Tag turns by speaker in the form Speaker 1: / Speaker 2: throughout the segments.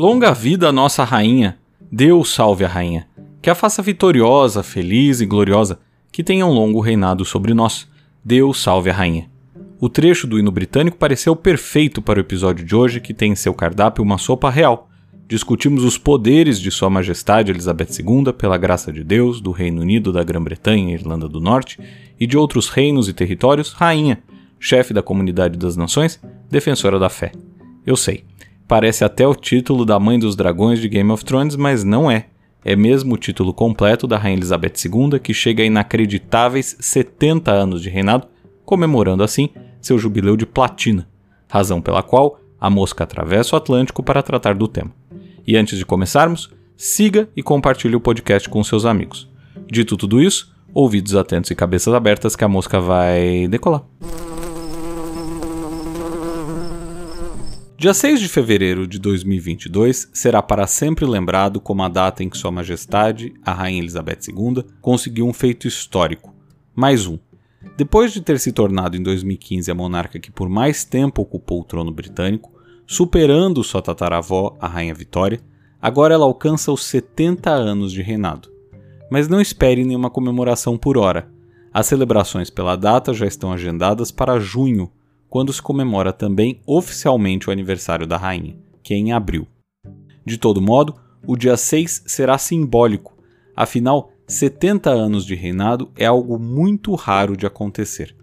Speaker 1: Longa vida a nossa rainha. Deus salve a rainha. Que a faça vitoriosa, feliz e gloriosa. Que tenha um longo reinado sobre nós. Deus salve a rainha. O trecho do hino britânico pareceu perfeito para o episódio de hoje, que tem em seu cardápio uma sopa real. Discutimos os poderes de Sua Majestade Elizabeth II, pela graça de Deus, do Reino Unido, da Grã-Bretanha e Irlanda do Norte, e de outros reinos e territórios, rainha, chefe da comunidade das nações, defensora da fé. Eu sei, Parece até o título da Mãe dos Dragões de Game of Thrones, mas não é. É mesmo o título completo da Rainha Elizabeth II, que chega a inacreditáveis 70 anos de reinado, comemorando assim seu jubileu de platina, razão pela qual a mosca atravessa o Atlântico para tratar do tema. E antes de começarmos, siga e compartilhe o podcast com seus amigos. Dito tudo isso, ouvidos atentos e cabeças abertas que a mosca vai decolar. Dia 6 de fevereiro de 2022 será para sempre lembrado como a data em que Sua Majestade, a Rainha Elizabeth II, conseguiu um feito histórico. Mais um. Depois de ter se tornado em 2015 a monarca que por mais tempo ocupou o trono britânico, superando sua tataravó, a Rainha Vitória, agora ela alcança os 70 anos de reinado. Mas não espere nenhuma comemoração por hora. As celebrações pela data já estão agendadas para junho, quando se comemora também oficialmente o aniversário da rainha, que é em abril. De todo modo, o dia 6 será simbólico, afinal, 70 anos de reinado é algo muito raro de acontecer.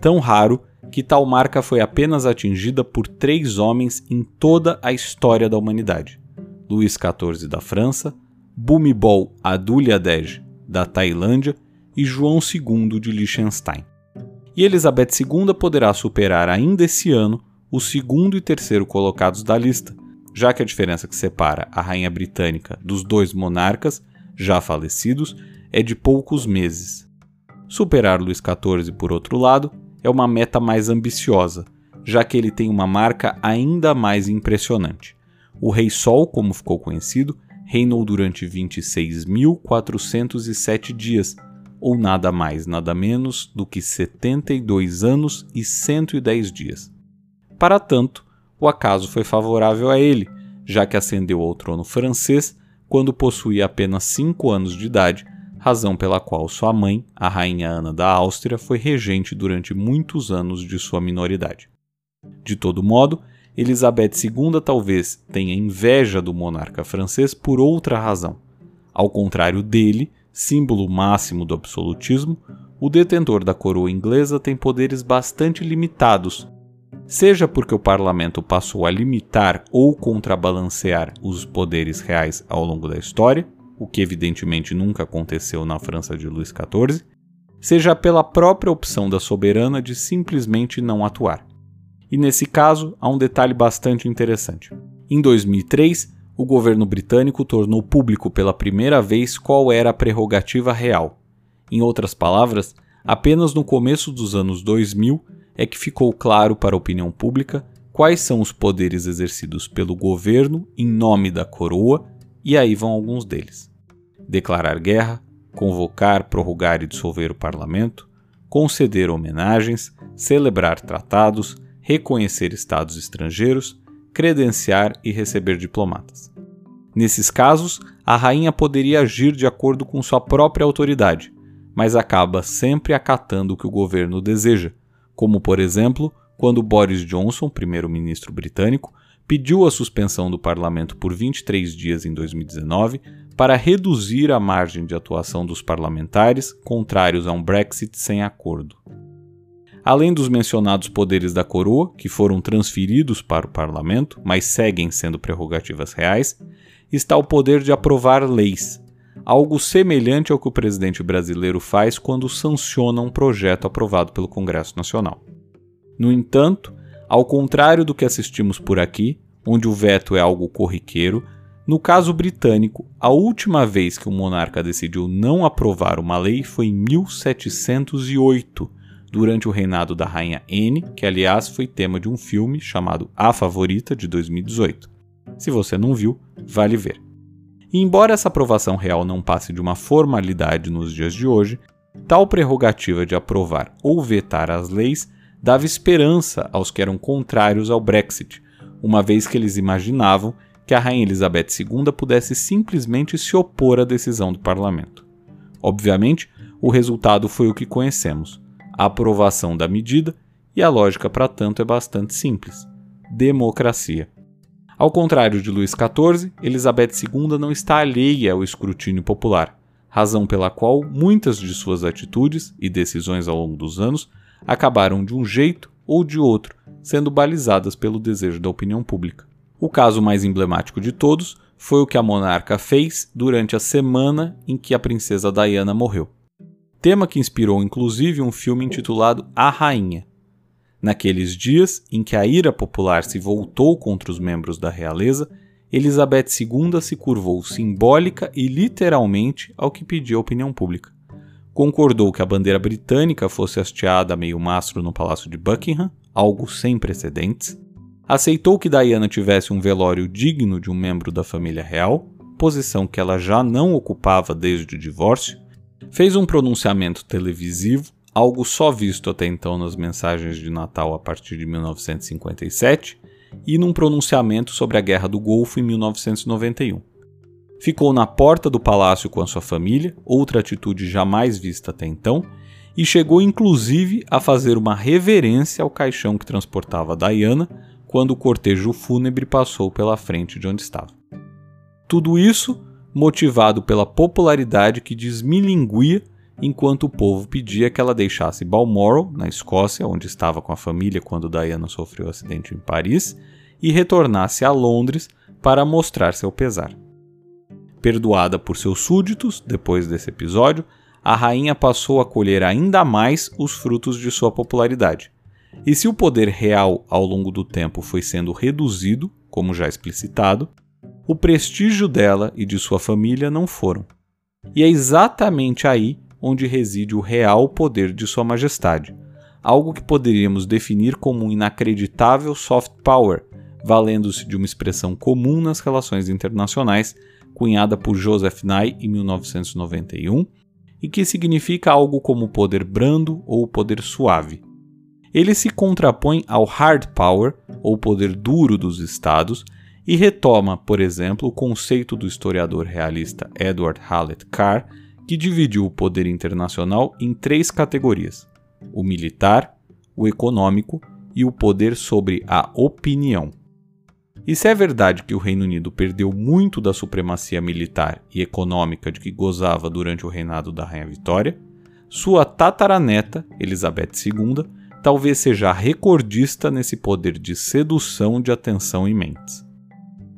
Speaker 1: Tão raro que tal marca foi apenas atingida por três homens em toda a história da humanidade: Luís XIV da França, Bhumibol Adulyadej da Tailândia e João II de Liechtenstein e Elizabeth II poderá superar ainda esse ano o segundo e terceiro colocados da lista, já que a diferença que separa a rainha britânica dos dois monarcas já falecidos é de poucos meses. Superar Luís XIV, por outro lado, é uma meta mais ambiciosa, já que ele tem uma marca ainda mais impressionante. O Rei Sol, como ficou conhecido, reinou durante 26.407 dias, ou nada mais, nada menos do que 72 anos e 110 dias. Para tanto, o acaso foi favorável a ele, já que ascendeu ao trono francês quando possuía apenas 5 anos de idade, razão pela qual sua mãe, a rainha Ana da Áustria, foi regente durante muitos anos de sua minoridade. De todo modo, Elizabeth II talvez tenha inveja do monarca francês por outra razão. Ao contrário dele, símbolo máximo do absolutismo, o detentor da coroa inglesa tem poderes bastante limitados, seja porque o parlamento passou a limitar ou contrabalancear os poderes reais ao longo da história, o que evidentemente nunca aconteceu na França de Luís XIV, seja pela própria opção da soberana de simplesmente não atuar. E nesse caso, há um detalhe bastante interessante. Em 2003, o governo britânico tornou público pela primeira vez qual era a prerrogativa real. Em outras palavras, apenas no começo dos anos 2000 é que ficou claro para a opinião pública quais são os poderes exercidos pelo governo em nome da coroa, e aí vão alguns deles: declarar guerra, convocar, prorrogar e dissolver o parlamento, conceder homenagens, celebrar tratados, reconhecer estados estrangeiros, credenciar e receber diplomatas. Nesses casos, a rainha poderia agir de acordo com sua própria autoridade, mas acaba sempre acatando o que o governo deseja, como por exemplo, quando Boris Johnson, primeiro-ministro britânico, pediu a suspensão do parlamento por 23 dias em 2019 para reduzir a margem de atuação dos parlamentares contrários a um Brexit sem acordo. Além dos mencionados poderes da coroa, que foram transferidos para o parlamento, mas seguem sendo prerrogativas reais, está o poder de aprovar leis, algo semelhante ao que o presidente brasileiro faz quando sanciona um projeto aprovado pelo Congresso Nacional. No entanto, ao contrário do que assistimos por aqui, onde o veto é algo corriqueiro, no caso britânico, a última vez que o monarca decidiu não aprovar uma lei foi em 1708, durante o reinado da Rainha Anne, que aliás foi tema de um filme chamado A Favorita de 2018. Se você não viu, vale ver. E embora essa aprovação real não passe de uma formalidade nos dias de hoje, tal prerrogativa de aprovar ou vetar as leis dava esperança aos que eram contrários ao Brexit, uma vez que eles imaginavam que a Rainha Elizabeth II pudesse simplesmente se opor à decisão do parlamento. Obviamente, o resultado foi o que conhecemos: aprovação da medida, e a lógica para tanto é bastante simples: democracia. Ao contrário de Luís XIV, Elizabeth II não está alheia ao escrutínio popular, razão pela qual muitas de suas atitudes e decisões ao longo dos anos acabaram de um jeito ou de outro sendo balizadas pelo desejo da opinião pública. O caso mais emblemático de todos foi o que a monarca fez durante a semana em que a princesa Diana morreu. Tema que inspirou inclusive um filme intitulado A Rainha. Naqueles dias em que a ira popular se voltou contra os membros da realeza, Elizabeth II se curvou simbólica e literalmente ao que pedia a opinião pública. Concordou que a bandeira britânica fosse hasteada a meio mastro no Palácio de Buckingham, algo sem precedentes. Aceitou que Diana tivesse um velório digno de um membro da família real, posição que ela já não ocupava desde o divórcio. Fez um pronunciamento televisivo, algo só visto até então nas mensagens de Natal a partir de 1957 e num pronunciamento sobre a Guerra do Golfo em 1991. Ficou na porta do palácio com a sua família, outra atitude jamais vista até então, e chegou inclusive a fazer uma reverência ao caixão que transportava Diana quando o cortejo fúnebre passou pela frente de onde estava. Tudo isso motivado pela popularidade que desmilinguia enquanto o povo pedia que ela deixasse Balmoral, na Escócia, onde estava com a família quando Diana sofreu o acidente em Paris, e retornasse a Londres para mostrar seu pesar. Perdoada por seus súditos, depois desse episódio, a rainha passou a colher ainda mais os frutos de sua popularidade. E se o poder real ao longo do tempo foi sendo reduzido, como já explicitado, o prestígio dela e de sua família não foram. E é exatamente aí onde reside o real poder de Sua Majestade, algo que poderíamos definir como um inacreditável soft power, valendo-se de uma expressão comum nas relações internacionais, cunhada por Joseph Nye em 1991, e que significa algo como poder brando ou poder suave. Ele se contrapõe ao hard power, ou poder duro dos estados, e retoma, por exemplo, o conceito do historiador realista Edward Hallett Carr que dividiu o poder internacional em três categorias: o militar, o econômico e o poder sobre a opinião. E se é verdade que o Reino Unido perdeu muito da supremacia militar e econômica de que gozava durante o reinado da Rainha Vitória, sua tataraneta, Elizabeth II, talvez seja recordista nesse poder de sedução de atenção e mentes.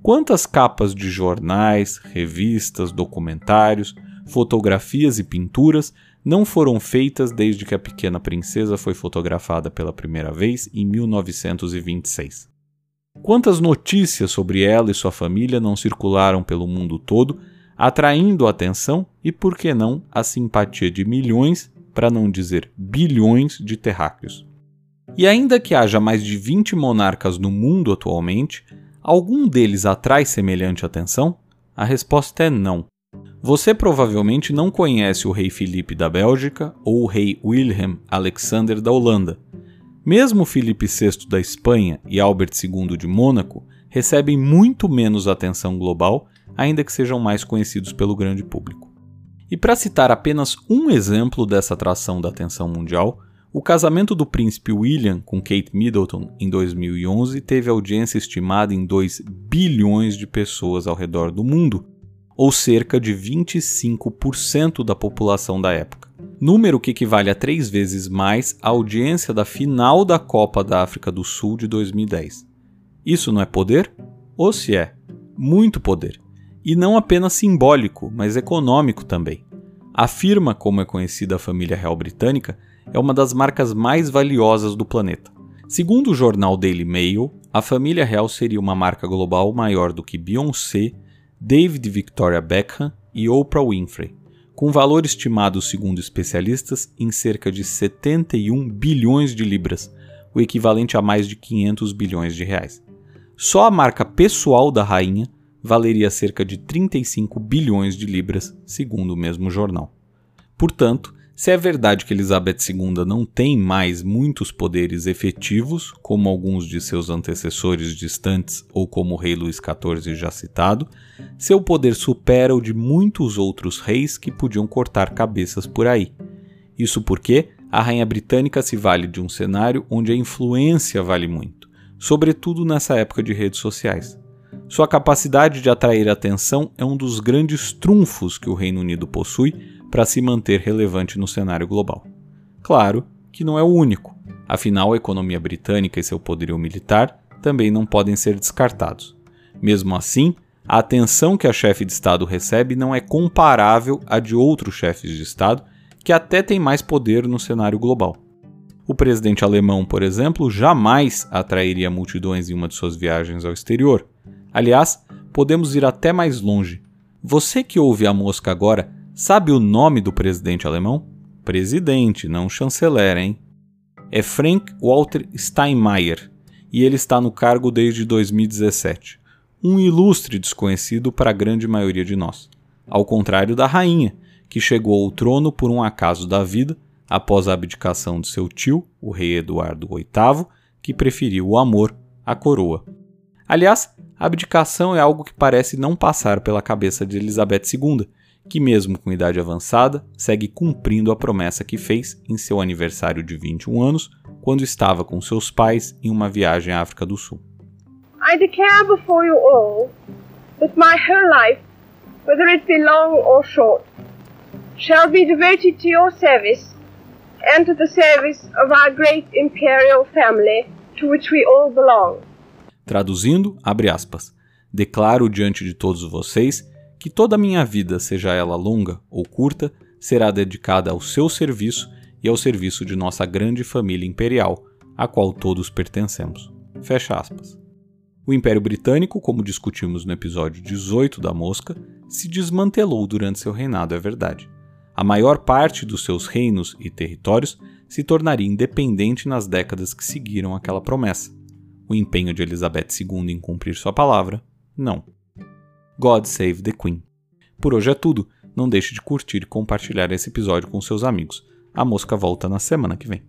Speaker 1: Quantas capas de jornais, revistas, documentários, fotografias e pinturas não foram feitas desde que a pequena princesa foi fotografada pela primeira vez em 1926. Quantas notícias sobre ela e sua família não circularam pelo mundo todo, atraindo a atenção e, por que não, a simpatia de milhões, para não dizer bilhões, de terráqueos. E ainda que haja mais de 20 monarcas no mundo atualmente, algum deles atrai semelhante atenção? A resposta é não. Você provavelmente não conhece o rei Filipe da Bélgica ou o rei Wilhelm Alexander da Holanda. Mesmo Filipe VI da Espanha e Albert II de Mônaco recebem muito menos atenção global, ainda que sejam mais conhecidos pelo grande público. E para citar apenas um exemplo dessa atração da atenção mundial, o casamento do príncipe William com Kate Middleton em 2011 teve audiência estimada em 2 bilhões de pessoas ao redor do mundo, ou cerca de 25% da população da época. Número que equivale a três vezes mais a audiência da final da Copa da África do Sul de 2010. Isso não é poder? Ou se é? Muito poder. E não apenas simbólico, mas econômico também. A firma, como é conhecida a família real britânica, é uma das marcas mais valiosas do planeta. Segundo o jornal Daily Mail, a família real seria uma marca global maior do que Beyoncé, David Victoria Beckham e Oprah Winfrey, com valor estimado, segundo especialistas, em cerca de 71 bilhões de libras, o equivalente a mais de 500 bilhões de reais. Só a marca pessoal da rainha valeria cerca de 35 bilhões de libras, segundo o mesmo jornal. Portanto, Se é verdade que Elizabeth II não tem mais muitos poderes efetivos, como alguns de seus antecessores distantes ou como o rei Luís XIV já citado, seu poder supera o de muitos outros reis que podiam cortar cabeças por aí. Isso porque a rainha britânica se vale de um cenário onde a influência vale muito, sobretudo nessa época de redes sociais. Sua capacidade de atrair atenção é um dos grandes trunfos que o Reino Unido possui para se manter relevante no cenário global. Claro que não é o único, afinal, a economia britânica e seu poderio militar também não podem ser descartados. Mesmo assim, a atenção que a chefe de Estado recebe não é comparável à de outros chefes de Estado que até têm mais poder no cenário global. O presidente alemão, por exemplo, jamais atrairia multidões em uma de suas viagens ao exterior. Aliás, podemos ir até mais longe. Você que ouve a mosca agora Sabe o nome do presidente alemão? Presidente, não chanceler, hein? É Frank Walter Steinmeier e ele está no cargo desde 2017. Um ilustre desconhecido para a grande maioria de nós. Ao contrário da rainha, que chegou ao trono por um acaso da vida após a abdicação de seu tio, o rei Eduardo VIII, que preferiu o amor à coroa. Aliás, a abdicação é algo que parece não passar pela cabeça de Elizabeth II, que, mesmo com idade avançada, segue cumprindo a promessa que fez em seu aniversário de 21 anos, quando estava com seus pais em uma viagem à África do Sul. I declare before you all that my whole life, whether it be long or short, shall be devoted to your service and to the service of our great imperial family to which we all belong. Traduzindo, abre aspas, declaro diante de todos vocês que toda a minha vida, seja ela longa ou curta, será dedicada ao seu serviço e ao serviço de nossa grande família imperial, a qual todos pertencemos. Fecha aspas. O Império Britânico, como discutimos no episódio 18 da Mosca, se desmantelou durante seu reinado, é verdade. A maior parte dos seus reinos e territórios se tornaria independente nas décadas que seguiram aquela promessa. O empenho de Elizabeth II em cumprir sua palavra, não. God Save the Queen. Por hoje é tudo. Não deixe de curtir e compartilhar esse episódio com seus amigos. A mosca volta na semana que vem.